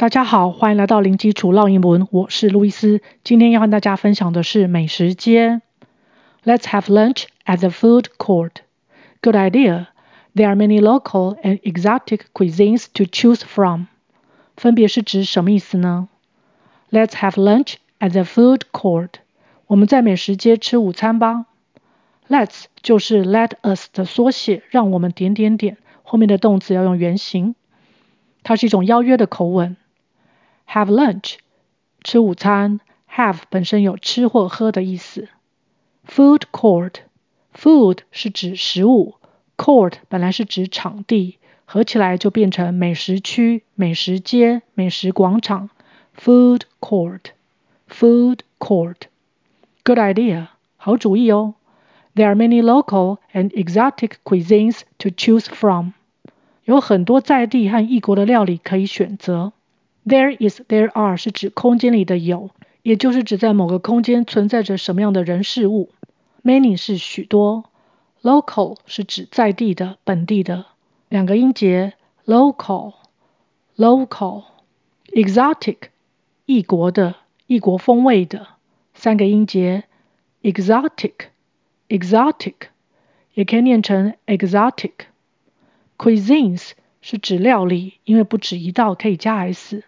大家好，欢迎来到零基础绕英文，我是路易斯。今天要和大家分享的是美食街。Let's have lunch at the food court. Good idea. There are many local and exotic cuisines to choose from. 分别是指什么意思呢？Let's have lunch at the food court. 我们在美食街吃午餐吧。Let's 就是 let us 的缩写，让我们点点点，后面的动词要用原形。它是一种邀约的口吻。Have lunch，吃午餐。Have 本身有吃或喝的意思。Food court，food 是指食物，court 本来是指场地，合起来就变成美食区、美食街、美食广场。Food court，food court。Good idea，好主意哦。There are many local and exotic cuisines to choose from。有很多在地和异国的料理可以选择。 There is, there are 是指空间里的有，也就是指在某个空间存在着什么样的人事物。Many 是许多，local 是指在地的、本地的。两个音节，local，local，exotic 异国的、异国风味的。三个音节，exotic，exotic 也可以念成 exotic。Cuisines 是指料理，因为不止一道，可以加 s。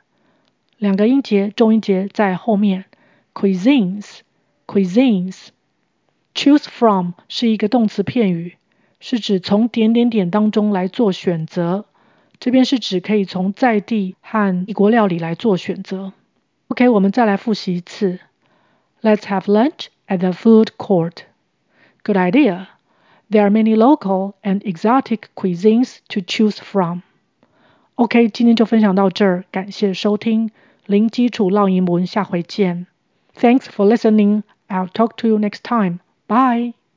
两个音节，重音节在后面。cuisines，cuisines。choose from 是一个动词片语，是指从点点点当中来做选择。这边是指可以从在地和异国料理来做选择。OK，我们再来复习一次。Let's have lunch at the food court. Good idea. There are many local and exotic cuisines to choose from. OK，今天就分享到这儿，感谢收听。 零基础绕英文，下回见。Thanks for listening. I'll talk to you next time. Bye.